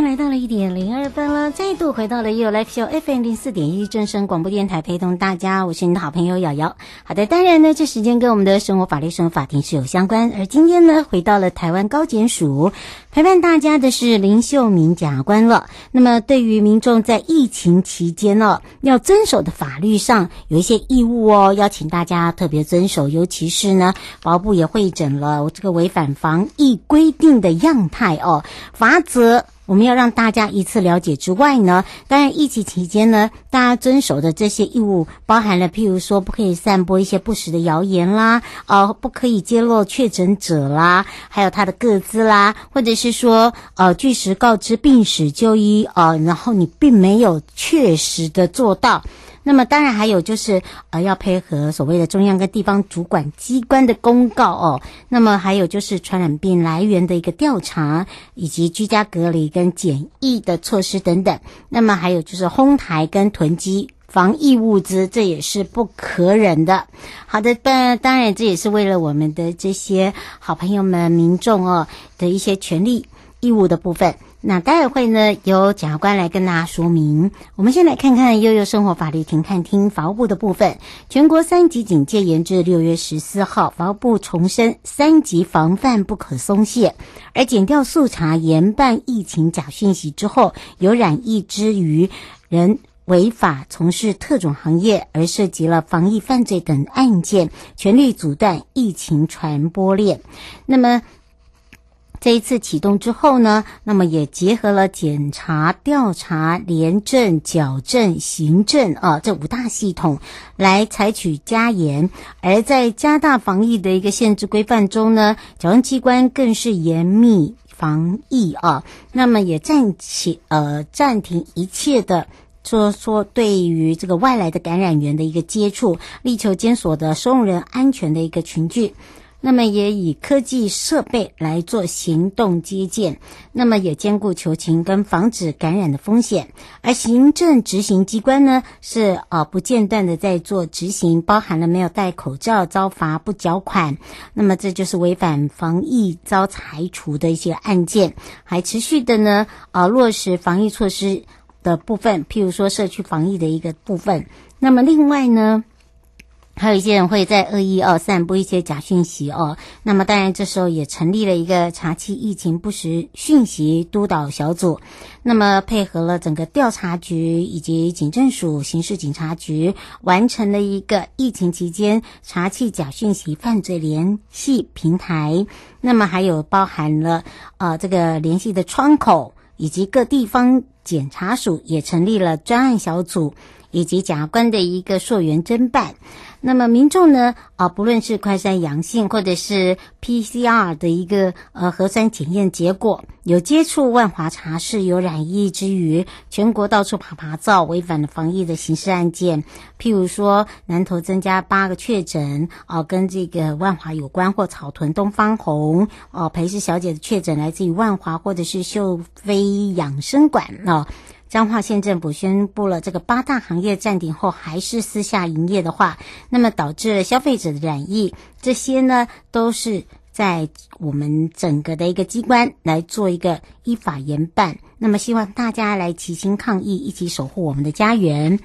间来到了一点零二分了，再度回到了 YOYO Live Show FM 零四点一正声广播电台，陪同大家，我是你的好朋友瑶瑶。好的，当然呢，这时间跟我们的生活法律、生活法庭是有相关。而今天呢，回到了台湾高检署，陪伴大家的是林秀敏检察官了。那么，对于民众在疫情期间呢、哦，要遵守的法律上有一些义务哦，邀请大家特别遵守。尤其是呢，法务部也会整了这个违反防疫规定的样态哦，罚则。我们要让大家一次了解之外呢，当然疫情期间呢，大家遵守的这些义务包含了，譬如说不可以散播一些不实的谣言啦，呃，不可以揭露确诊者啦，还有他的个资啦，或者是说呃据实告知病史就医，呃，然后你并没有确实的做到。那么当然还有就是呃要配合所谓的中央跟地方主管机关的公告哦。那么还有就是传染病来源的一个调查，以及居家隔离跟检疫的措施等等。那么还有就是哄抬跟囤积防疫物资，这也是不可忍的。好的，当当然这也是为了我们的这些好朋友们、民众哦的一些权利义务的部分。那待会呢，由检察官来跟大家说明。我们先来看看悠悠生活法律停看听法务部的部分。全国三级警戒延至六月十四号，法务部重申三级防范不可松懈。而检调速查严办疫情假讯息之后，有染疫之余人违法从事特种行业而涉及了防疫犯罪等案件，全力阻断疫情传播链。那么。这一次启动之后呢，那么也结合了检查、调查、廉政、矫正、行政啊这五大系统来采取加严。而在加大防疫的一个限制规范中呢，矫正机关更是严密防疫啊。那么也暂起呃暂停一切的说说对于这个外来的感染源的一个接触，力求监所的收容人安全的一个群聚。那么也以科技设备来做行动接见，那么也兼顾求情跟防止感染的风险。而行政执行机关呢，是呃不间断的在做执行，包含了没有戴口罩遭罚不缴款，那么这就是违反防疫遭裁处的一些案件，还持续的呢呃落实防疫措施的部分，譬如说社区防疫的一个部分。那么另外呢，还有一些人会在恶意哦散布一些假讯息哦，那么当然这时候也成立了一个查缉疫情不实讯息督导小组，那么配合了整个调查局以及警政署刑事警察局，完成了一个疫情期间查缉假讯息犯罪联系平台，那么还有包含了呃这个联系的窗口，以及各地方检察署也成立了专案小组，以及检察官的一个溯源侦办。那么民众呢，啊，不论是快筛阳性或者是 PCR 的一个呃核酸检验结果有接触万华茶室有染疫之余，全国到处趴趴走，违反了防疫的刑事案件，譬如说南投增加八个确诊，啊，跟这个万华有关或草屯东方红哦裴氏小姐的确诊来自于万华或者是秀飞养生馆哦。彰化县政府宣布了这个八大行业暂停后，还是私下营业的话，那么导致了消费者的染疫，这些呢都是在我们整个的一个机关来做一个依法严办。那么希望大家来齐心抗疫，一起守护我们的家园。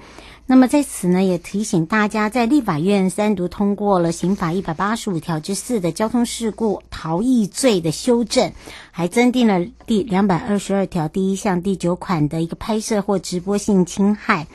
那么在此呢，也提醒大家，在立法院三读通过了刑法一百八十五条之四的交通事故逃逸罪的修正，还增订了第两百二十二条第一项第九款的一个拍摄或直播性侵害，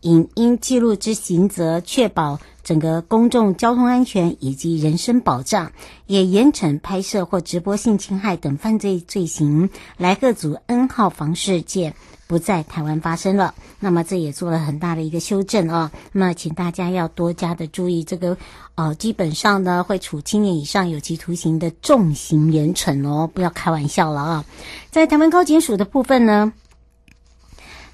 影音记录之刑责，确保整个公众交通安全以及人身保障，也严惩拍摄或直播性侵害等犯罪罪行，来吓阻 N 号房事件。不在台湾发生了。那么这也做了很大的一个修正啊。那么请大家要多加的注意，这个呃，基本上呢会处七年以上有期徒刑的重刑严惩哦，不要开玩笑了啊。在台湾高检署的部分呢。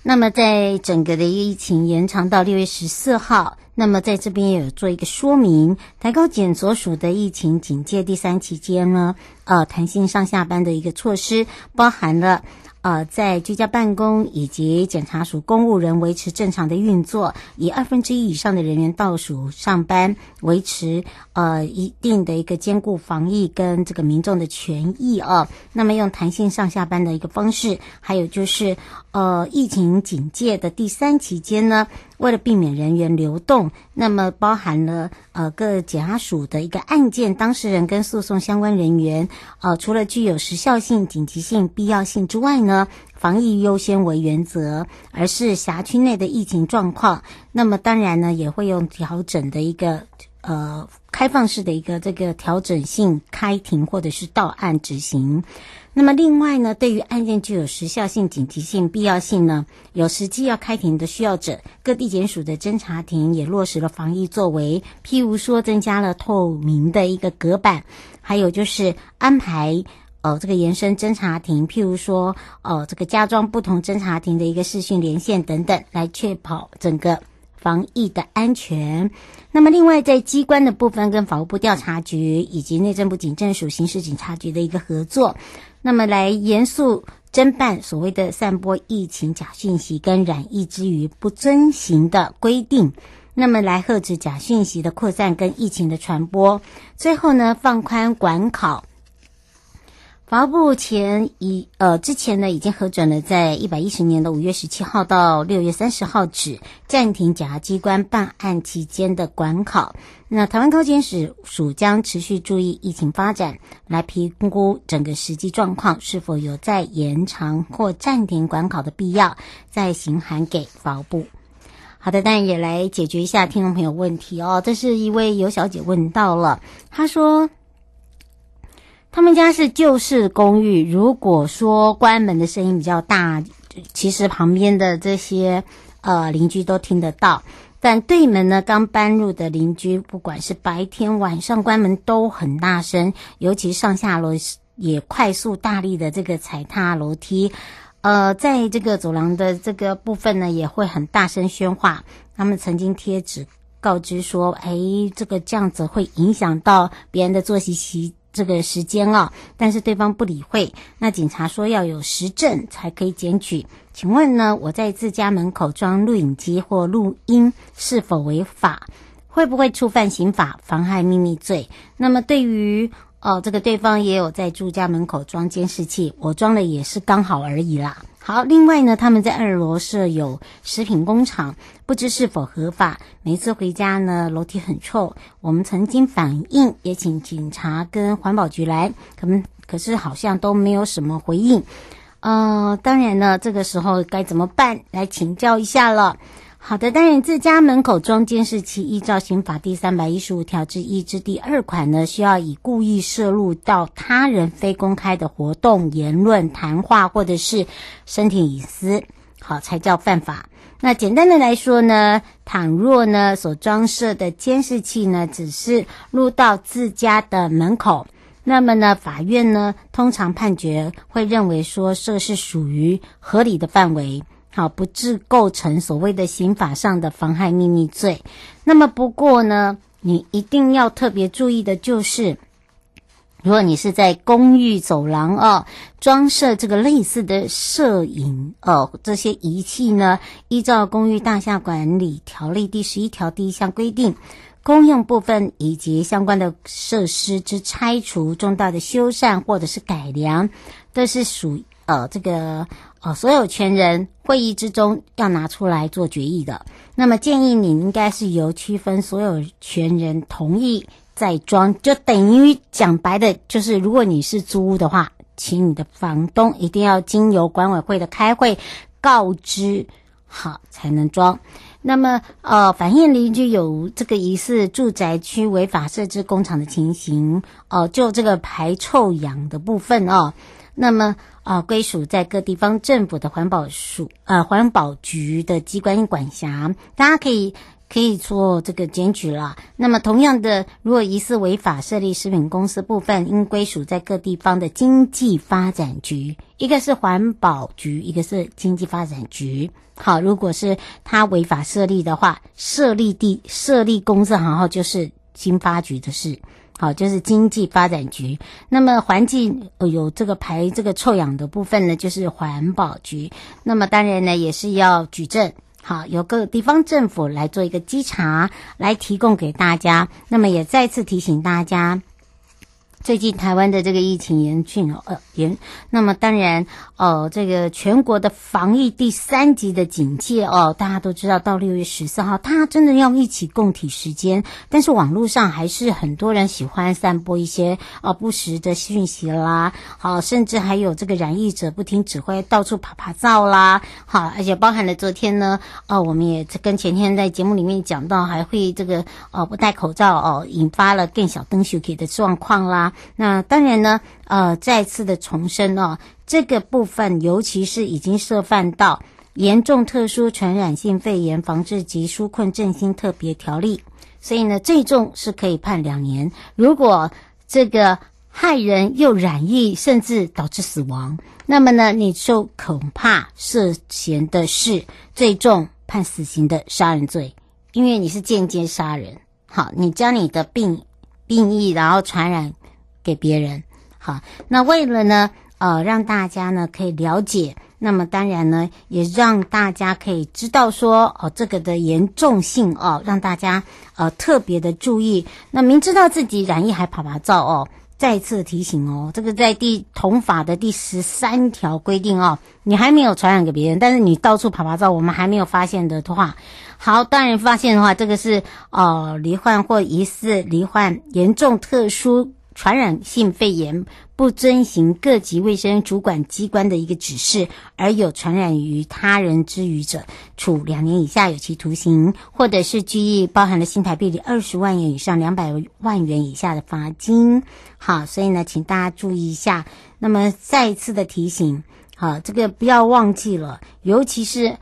那么，在整个的疫情延长到六月十四号，那么在这边也有做一个说明，台高检所属的疫情警戒第三期间呢，呃，弹性上下班的一个措施，包含了。呃，在居家办公以及检察署公务人维持正常的运作，以二分之一以上的人员到署上班，维持呃一定的一个兼顾防疫跟这个民众的权益啊。那么用弹性上下班的一个方式，还有就是呃疫情警戒的第三期间呢。为了避免人员流动，那么包含了呃各检察署的一个案件当事人跟诉讼相关人员，呃除了具有时效性、紧急性、必要性之外呢，防疫优先为原则，而是辖区内的疫情状况，那么当然呢也会用调整的一个呃开放式的一个这个调整性开庭或者是到案执行。那么另外呢，对于案件具有时效性、紧急性、必要性呢，有实际要开庭的需要者，各地检署的侦查庭也落实了防疫作为，譬如说增加了透明的一个隔板，还有就是安排呃这个延伸侦查庭，譬如说呃这个加装不同侦查庭的一个视讯连线等等，来确保整个防疫的安全。那么另外在机关的部分，跟法务部调查局以及内政部警政署刑事警察局的一个合作。那么，来严肃侦办所谓的散播疫情假讯息跟染疫之余不遵行的规定，那么来遏制假讯息的扩散跟疫情的传播。最后呢，放宽管考。法务部前一呃之前呢，已经核准了，在一百一十年的五月十七号到六月三十号止暂停检察机关办案期间的管考。那台湾高检署署将持续注意疫情发展，来评估整个实际状况是否有再延长或暂停管考的必要，再行函给法务部。好的，当然也来解决一下听众朋友问题哦。这是一位尤小姐问到了，她说。他们家是旧式公寓，如果说关门的声音比较大，其实旁边的这些呃邻居都听得到。但对门呢，刚搬入的邻居，不管是白天晚上关门都很大声，尤其上下楼也快速大力的这个踩踏楼梯，呃，在这个走廊的这个部分呢，也会很大声喧哗。他们曾经贴纸告知说：“哎，这个这样子会影响到别人的作息习。”这个时间啊，但是对方不理会。那警察说要有实证才可以检举。请问呢，我在自家门口装录影机或录音是否违法？会不会触犯刑法妨害秘密罪？那么对于哦，这个对方也有在住家门口装监视器，我装的也是刚好而已啦。好，另外呢，他们在二楼设有食品工厂，不知是否合法。每次回家呢，楼梯很臭。我们曾经反映，也请警察跟环保局来，可能可是好像都没有什么回应。呃，当然呢，这个时候该怎么办？来请教一下了。好的，当然，自家门口装监视器，依照刑法第三百一十五条之一之第二款呢，需要以故意摄录到他人非公开的活动、言论、谈话或者是身体隐私，好才叫犯法。那简单的来说呢，倘若呢所装设的监视器呢只是录到自家的门口，那么呢法院呢通常判决会认为说这是属于合理的范围。好，不致构成所谓的刑法上的妨害秘密罪。那么，不过呢，你一定要特别注意的就是，如果你是在公寓走廊哦，装设这个类似的摄影哦这些仪器呢，依照《公寓大厦管理条例》第十一条第一项规定，公用部分以及相关的设施之拆除、重大的修缮或者是改良，都是属呃这个。哦，所有权人会议之中要拿出来做决议的。那么建议你应该是由区分所有权人同意再装，就等于讲白的，就是如果你是租屋的话，请你的房东一定要经由管委会的开会告知好才能装。那么，呃，反映邻居有这个疑似住宅区违法设置工厂的情形，哦、呃，就这个排臭氧的部分哦，那么啊，归属在各地方政府的环保署呃环保局的机关管辖，大家可以。可以做这个检举了。那么，同样的，如果疑似违法设立食品公司部分，应归属在各地方的经济发展局，一个是环保局，一个是经济发展局。好，如果是他违法设立的话，设立地设立公司行号就是经发局的事。好，就是经济发展局。那么环境呃有这个排这个臭氧的部分呢，就是环保局。那么当然呢，也是要举证。好，由各地方政府来做一个稽查，来提供给大家。那么也再次提醒大家。最近台湾的这个疫情严峻哦，呃严，那么当然哦，这个全国的防疫第三级的警戒哦，大家都知道到六月十四号，大家真的要一起共体时间。但是网络上还是很多人喜欢散播一些哦不实的讯息啦，好，甚至还有这个染疫者不听指挥到处趴趴走啦，好，而且包含了昨天呢，哦，我们也跟前天在节目里面讲到，还会这个哦不戴口罩哦，引发了更小灯羞的状况啦。那当然呢，呃，再次的重申哦，这个部分尤其是已经涉犯到严重特殊传染性肺炎防治及纾困振兴特别条例，所以呢，最重是可以判两年。如果这个害人又染疫，甚至导致死亡，那么呢，你就恐怕涉嫌的是最重判死刑的杀人罪，因为你是间接杀人。好，你将你的病病疫然后传染。给别人，好，那为了呢，呃，让大家呢可以了解，那么当然呢，也让大家可以知道说，哦，这个的严重性哦，让大家呃特别的注意。那明知道自己染疫还趴趴走哦，再次提醒哦，这个在第同法的第十三条规定哦，你还没有传染给别人，但是你到处趴趴走，我们还没有发现的话，好，当然发现的话，这个是呃罹患或疑似罹患严重特殊。传染性肺炎不遵循各级卫生主管机关的一个指示，而有传染于他人之余者，处两年以下有期徒刑，或者是拘役，包含了新台币的二十万元以上两百万元以下的罚金。好，所以呢，请大家注意一下。那么再一次的提醒，好，这个不要忘记了，尤其是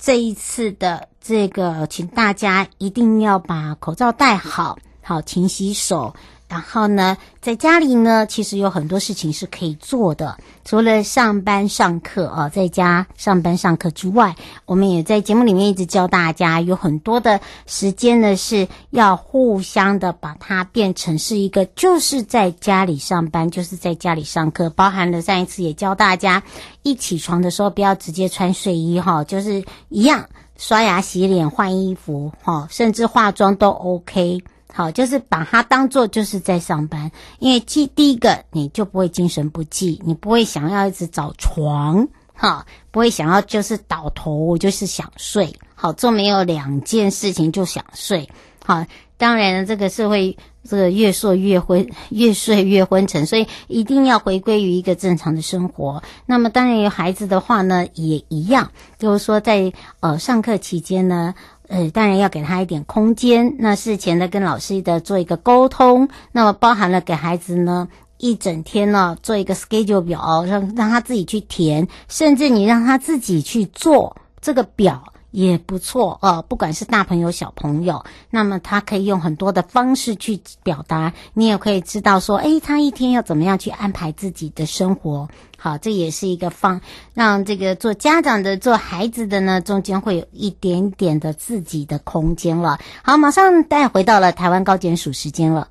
这一次的这个，请大家一定要把口罩戴好，好，勤洗手。然后呢，在家里呢，其实有很多事情是可以做的。除了上班上课啊，在家上班上课之外，我们也在节目里面一直教大家，有很多的时间呢是要互相的把它变成是一个，就是在家里上班，就是在家里上课。包含了上一次也教大家，一起床的时候不要直接穿睡衣哈，就是一样刷牙、洗脸、换衣服哈，甚至化妆都 OK。好，就是把它当做就是在上班，因为第第一个你就不会精神不济，你不会想要一直找床，哈，不会想要就是倒头就是想睡，好，做没有两件事情就想睡，好，当然，这个是会这个越睡越昏，越睡越昏沉，所以一定要回归于一个正常的生活。那么当然有孩子的话呢，也一样，就是说在呃上课期间呢。呃，当然要给他一点空间。那事前呢跟老师的做一个沟通，那么包含了给孩子呢一整天呢做一个 schedule 表，让让他自己去填，甚至你让他自己去做这个表也不错哦。不管是大朋友小朋友，那么他可以用很多的方式去表达，你也可以知道说，诶，他一天要怎么样去安排自己的生活。好，这也是一个方，让这个做家长的、做孩子的呢，中间会有一点点的自己的空间了。好，马上带回到了台湾高检署时间了。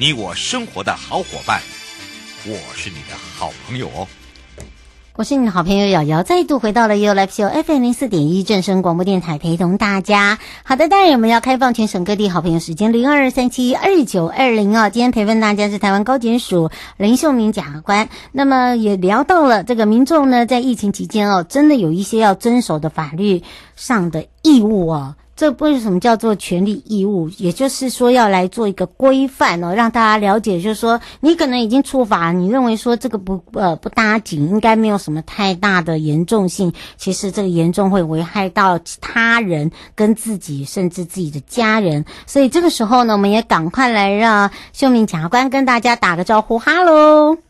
你我生活的好伙伴，我是你的好朋友哦。我是你的好朋友瑶瑶，再度回到了 You Live Show FM 零四点一正声广播电台，陪同大家。好的，当然我们要开放全省各地好朋友时间零二三七二九二零啊。今天陪伴大家是台湾高检署林秀敏检察官。那么也聊到了这个民众呢，在疫情期间哦，真的有一些要遵守的法律上的义务哦。这为什么叫做权利义务？也就是说，要来做一个规范哦，让大家了解，就是说，你可能已经触法，你认为说这个不呃不打紧，应该没有什么太大的严重性。其实这个严重会危害到他人跟自己，甚至自己的家人。所以这个时候呢，我们也赶快来让秀敏检察官跟大家打个招呼，哈喽。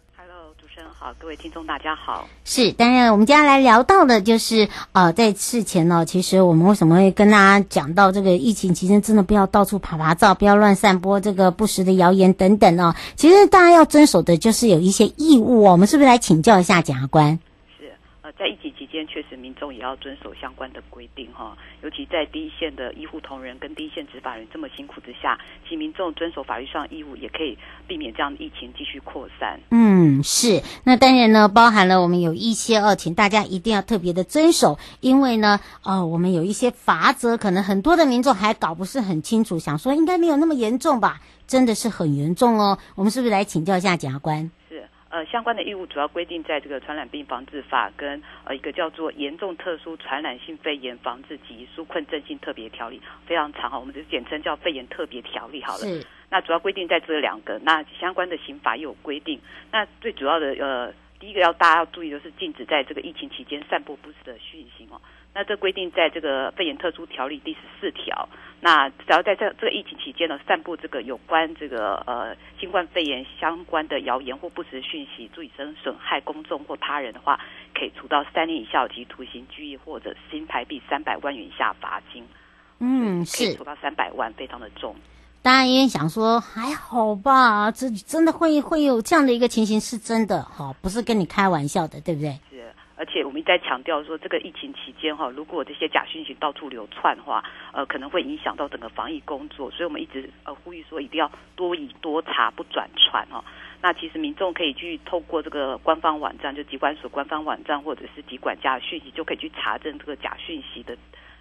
好，各位听众，大家好。是，当然，我们接下来聊到的就是，呃，在事前呢，其实我们为什么会跟大家讲到这个疫情期间，真的不要到处爬爬照，不要乱散播这个不实的谣言等等哦。其实大家要遵守的就是有一些义务哦。我们是不是来请教一下检察官？在疫情期间，确实民众也要遵守相关的规定哈，尤其在第一线的医护同仁跟第一线执法人这么辛苦之下，其民众遵守法律上义务，也可以避免这样的疫情继续扩散。嗯，是。那当然呢，包含了我们有一些哦，请大家一定要特别的遵守，因为呢，哦，我们有一些法则，可能很多的民众还搞不是很清楚，想说应该没有那么严重吧？真的是很严重哦。我们是不是来请教一下检察官？呃，相关的义务主要规定在这个《传染病防治法》跟呃一个叫做《严重特殊传染性肺炎防治及纾困振兴特别条例》，非常长哈，我们就简称叫肺炎特别条例好了。是。那主要规定在这两个，那相关的刑法也有规定。那最主要的呃，第一个要大家要注意的是，禁止在这个疫情期间散布不实的讯息哦。那这规定在这个肺炎特殊条例第十四条。那只要在这这个疫情期间呢，散布这个有关这个呃新冠肺炎相关的谣言或不实讯息，足以生损害公众或他人的话，可以处到三年以下有期徒刑、拘役或者新台币三百万元以下罚金。嗯，是可以处到三百万，非常的重。当然也想说还好吧，这真的会会有这样的一个情形，是真的哈，不是跟你开玩笑的，对不对？是而且我们一再强调说，这个疫情期间哈，如果这些假讯息到处流窜的话，呃，可能会影响到整个防疫工作。所以我们一直呃呼吁说，一定要多疑多查，不转传哈。那其实民众可以去透过这个官方网站，就疾管所官方网站或者是疾管家的讯息，就可以去查证这个假讯息的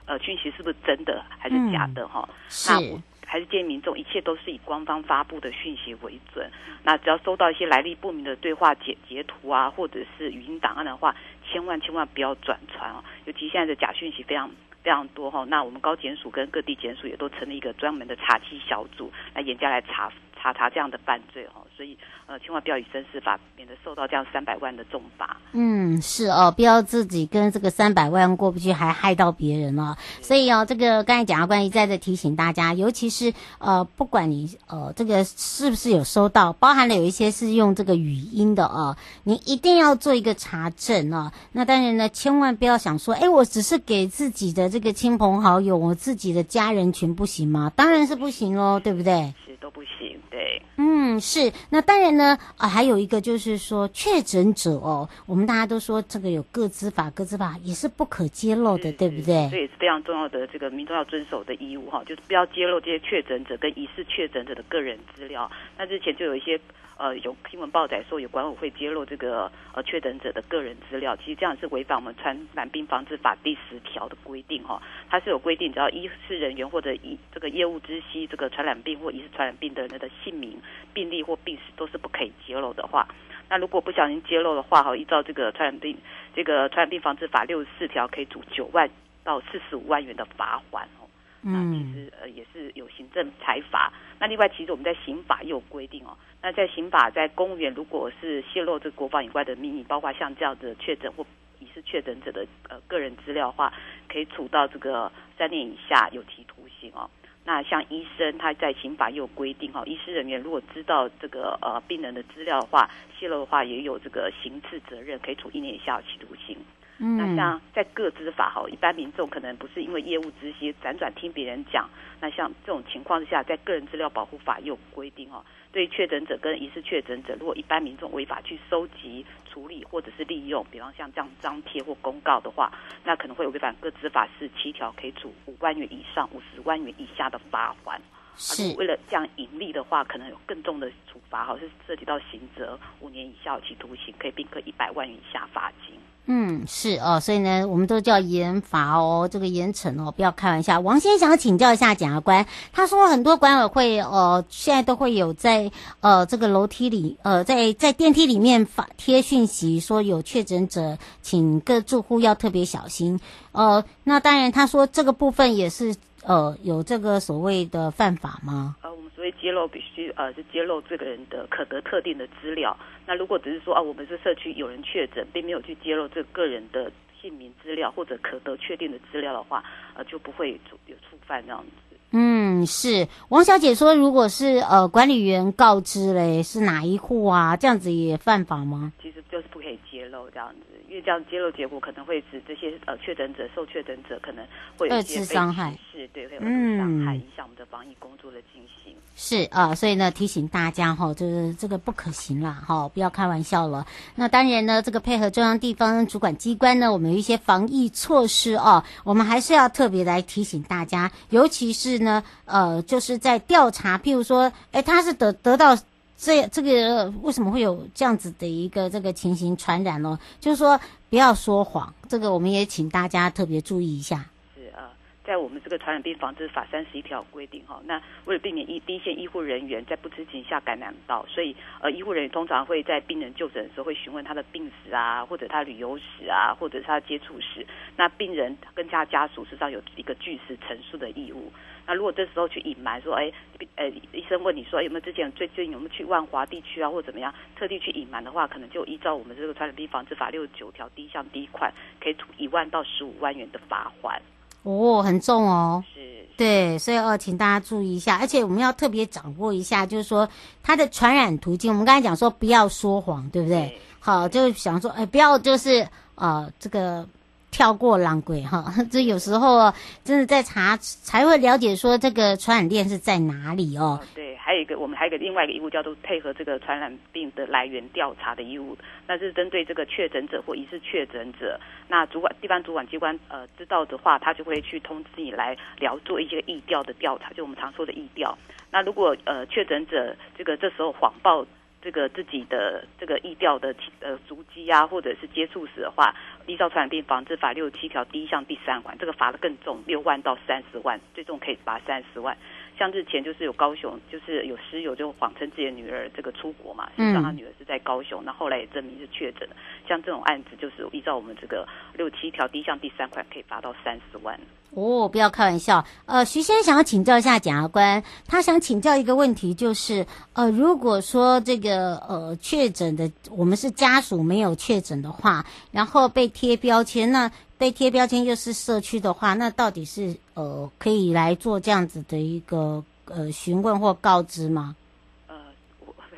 呃讯息是不是真的还是假的哈。那我还是建议民众，一切都是以官方发布的讯息为准。那只要收到一些来历不明的对话截截图啊，或者是语音档案的话，千万千万不要转传哦。尤其现在的假讯息非常非常多哈。那我们高检署跟各地检署也都成立一个专门的查缉小组，来严加来查查查这样的犯罪哦。所以呃，千万不要以身试法，免得受到这样三百万的重罚。嗯，是哦，不要自己跟这个三百万过不去，还害到别人哦。所以哦，这个刚才检察官一再的提醒大家，尤其是呃，不管你呃这个是不是有收到，包含了有一些是用这个语音的哦，你一定要做一个查证哦。那当然呢，千万不要想说，哎，我只是给自己的这个亲朋好友，我自己的家人群不行吗？当然是不行哦，对不对？是都不行，对。嗯，是。那当然呢，啊，还有一个就是说确诊者哦，我们大家都说这个有个资法，个资法也是不可揭露的，对不对？这也是非常重要的，这个民众要遵守的义务哈，就是不要揭露这些确诊者跟疑似确诊者的个人资料。那之前就有一些。呃，有新闻报载说有管委会揭露这个呃确诊者的个人资料，其实这样是违反我们传染病防治法第十条的规定哈、哦。它是有规定，只要医事人员或者以这个业务知悉这个传染病或疑似传染病的人的姓名、病历或病史都是不可以揭露的话，那如果不小心揭露的话哈，依照这个传染病这个传染病防治法六十四条，可以处九万到四十五万元的罚锾哦。那其实呃也是有行政裁罚。那另外，其实我们在刑法也有规定哦。那在刑法，在公务员如果是泄露这国防以外的秘密，包括像这样的确诊或疑似确诊者的呃个人资料的话，可以处到这个三年以下有期徒刑哦。那像医生，他在刑法也有规定哈、医师人员如果知道这个呃病人的资料的话，泄露的话，也有这个刑事责任，可以处一年以下有期徒刑。嗯，那像在个资法哈，一般民众可能不是因为业务知悉，辗转听别人讲。那像这种情况之下，在个人资料保护法也有规定哦，对确诊者跟疑似确诊者，如果一般民众违法去收集、处理或者是利用，比方像这样张贴或公告的话，那可能会违反个资法是七条，可以处五万元以上五十万元以下的罚款。是为了这样盈利的话，可能有更重的处罚，哈，是涉及到刑责五年以下有期徒刑，可以并科一百万元以下罚金。嗯，是哦，所以呢，我们都叫严罚哦，这个严惩哦，不要开玩笑。王先想请教一下检察官，他说很多管委会呃，现在都会有在呃这个楼梯里呃，在在电梯里面发贴讯息，说有确诊者，请各住户要特别小心。呃，那当然，他说这个部分也是呃有这个所谓的犯法吗？呃，我们所谓揭露必须呃是揭露这个人的可得特定的资料。那如果只是说啊，我们是社区有人确诊，并没有去揭露这个人的姓名资料或者可得确定的资料的话，呃，就不会有触犯这样子。嗯，是王小姐说，如果是呃管理员告知嘞，是哪一户啊？这样子也犯法吗？其实就是不可以揭露这样子，因为这样揭露结果可能会使这些呃确诊者、受确诊者可能会有一些二次伤害，是对，会有二次伤害，影响我们的防疫工作的进行。是啊，所以呢，提醒大家哈，就是这个不可行啦，哈，不要开玩笑了。那当然呢，这个配合中央地方主管机关呢，我们有一些防疫措施哦，我们还是要特别来提醒大家，尤其是呢，呃，就是在调查，譬如说，哎，他是得得到这这个为什么会有这样子的一个这个情形传染呢？就是说不要说谎，这个我们也请大家特别注意一下。是啊在我们这个传染病防治法三十一条规定哈，那为了避免一第一线医护人员在不知情下感染到，所以呃医护人员通常会在病人就诊的时候会询问他的病史啊，或者他旅游史啊，或者是他接触史。那病人跟他家属实际上有一个据实陈述的义务。那如果这时候去隐瞒说，哎，呃医生问你说有没有之前最近有没有去万华地区啊，或者怎么样，特地去隐瞒的话，可能就依照我们这个传染病防治法六十九条第一项第一款，可以处一万到十五万元的罚款。哦，很重哦，是，是，对，所以哦，请大家注意一下，而且我们要特别掌握一下，就是说它的传染途径。我们刚才讲说不要说谎，对不对？对，好，就想说，哎，不要就是呃，这个。跳过浪鬼哈，这有时候真的在查才会了解说这个传染链是在哪里哦。对，还有一个我们还有一个另外一个义务叫做配合这个传染病的来源调查的义务，那是针对这个确诊者或疑似确诊者，那主管地方主管机关呃知道的话，他就会去通知你来聊做一些疫调的调查，就我们常说的疫调。那如果呃确诊者这个这时候谎报。这个自己的这个疫调的呃足迹啊，或者是接触史的话，依照传染病防治法六十七条第一项第三款，这个罚的更重，六万到三十万，最重可以罚三十万。像之前就是有高雄，就是有师友就谎称自己的女儿这个出国嘛，实际上他女儿是在高雄，那、后来也证明是确诊。像这种案子，就是依照我们这个六七条第一项第三款，可以罚到三十万。哦，不要开玩笑。呃，徐先生想要请教一下检察官，他想请教一个问题，就是呃，如果说这个呃确诊的我们是家属没有确诊的话，然后被贴标签，那。被贴标签又是社区的话，那到底是呃可以来做这样子的一个呃询问或告知吗？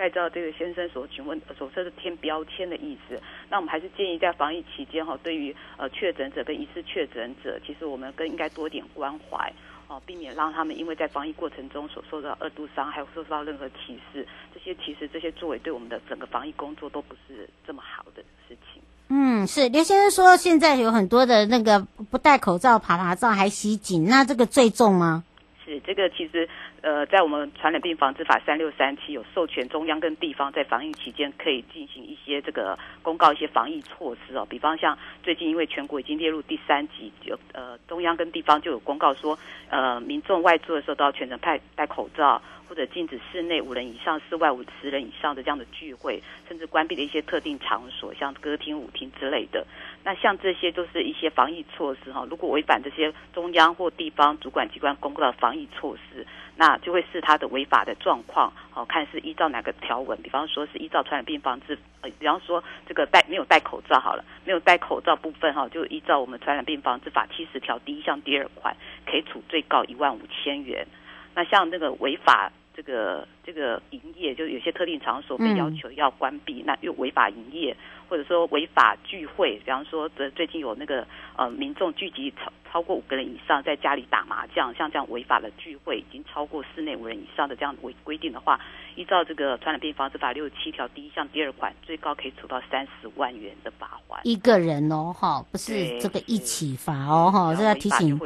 呃，我不太知道这个先生所询问所说的贴标签的意思。那我们还是建议在防疫期间哈，对于呃确诊者跟疑似确诊者，其实我们更应该多点关怀哦，避免让他们因为在防疫过程中所受到二度伤害或受到任何歧视，这些其实这些作为对我们的整个防疫工作都不是这么好的事情。嗯，是刘先生说，现在有很多的那个不戴口罩爬爬照还袭警，那这个最重吗？是这个，其实呃，在我们传染病防治法三六三七有授权中央跟地方在防疫期间可以进行一些这个公告一些防疫措施哦，比方像最近因为全国已经列入第三级，就呃中央跟地方就有公告说，呃民众外出的时候都要全程戴戴口罩。或者禁止室内五人以上、室外五十人以上的这样的聚会，甚至关闭的一些特定场所，像歌厅、舞厅之类的。那像这些都是一些防疫措施哈。如果违反这些中央或地方主管机关公告的防疫措施，那就会视他的违法的状况，好看是依照哪个条文。比方说是依照传染病防治，呃，比方说这个戴没有戴口罩好了，没有戴口罩部分哈，就依照我们传染病防治法七十条第一项第二款，可以处最高一万五千元。那像那个违法。这个这个营业，就有些特定场所被要求要关闭，嗯、那又违法营业，或者说违法聚会，比方说，这最近有那个呃民众聚集超超过五个人以上，在家里打麻将，像这样违法的聚会，已经超过室内五人以上的这样违规定的话，依照这个传染病防治法六十七条第一项第二款，最高可以处到三十万元的罚款。一个人哦，哈，不是这个一起罚哦，哈，这要提醒。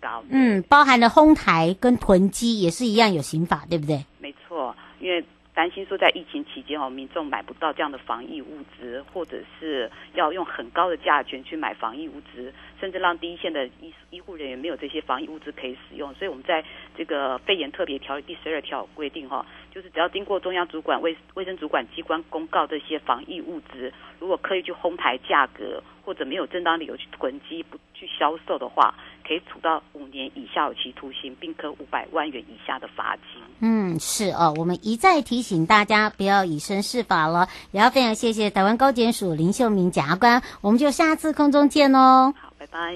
高。嗯，包含了哄抬跟囤积也是一样有刑法，对不对？没错，因为。担心说在疫情期间哦，民众买不到这样的防疫物资，或者是要用很高的价钱去买防疫物资，甚至让第一线的医医护人员没有这些防疫物资可以使用。所以我们在这个肺炎特别条例第十二条规定哈，就是只要经过中央主管卫卫生主管机关公告这些防疫物资，如果刻意去哄抬价格，或者没有正当理由去囤积不去销售的话，可以处到五年以下有期徒刑，并科五百万元以下的罚金。嗯，是哦，我们一再提醒大家不要以身试法了。也要非常谢谢台湾高检署林秀明检察官，我们就下次空中见哦。好，拜拜。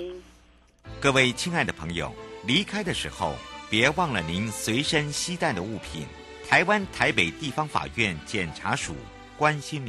各位亲爱的朋友，离开的时候别忘了您随身携带的物品。台湾台北地方法院检察署关心您。